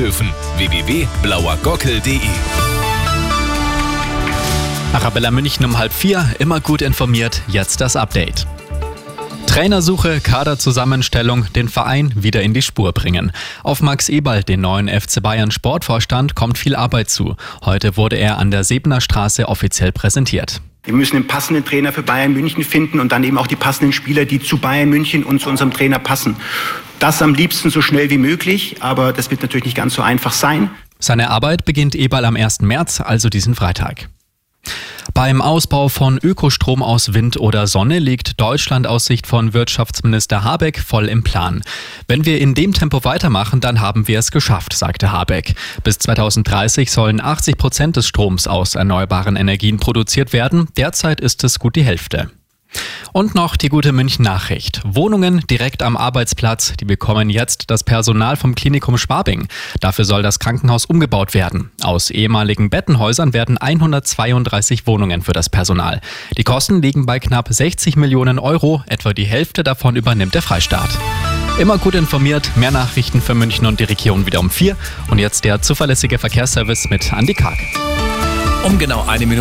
surfen. www.blauergockel.de Arabella München um halb vier, immer gut informiert, jetzt das Update. Trainersuche, Kaderzusammenstellung, den Verein wieder in die Spur bringen. Auf Max Eberl, den neuen FC Bayern Sportvorstand, kommt viel Arbeit zu. Heute wurde er an der Sebener Straße offiziell präsentiert. Wir müssen den passenden Trainer für Bayern München finden und dann eben auch die passenden Spieler, die zu Bayern München und zu unserem Trainer passen. Das am liebsten so schnell wie möglich, aber das wird natürlich nicht ganz so einfach sein. Seine Arbeit beginnt Eberl am 1. März, also diesen Freitag. Beim Ausbau von Ökostrom aus Wind oder Sonne liegt Deutschland aus Sicht von Wirtschaftsminister Habeck voll im Plan. Wenn wir in dem Tempo weitermachen, dann haben wir es geschafft, sagte Habeck. Bis 2030 sollen 80 Prozent des Stroms aus erneuerbaren Energien produziert werden. Derzeit ist es gut die Hälfte. Und noch die gute München-Nachricht. Wohnungen direkt am Arbeitsplatz, die bekommen jetzt das Personal vom Klinikum Schwabing. Dafür soll das Krankenhaus umgebaut werden. Aus ehemaligen Bettenhäusern werden 132 Wohnungen für das Personal. Die Kosten liegen bei knapp 60 Millionen Euro, etwa die Hälfte davon übernimmt der Freistaat. Immer gut informiert, mehr Nachrichten für München und die Region wieder um vier. Und jetzt der zuverlässige Verkehrsservice mit Andy Karg. Um genau eine Minute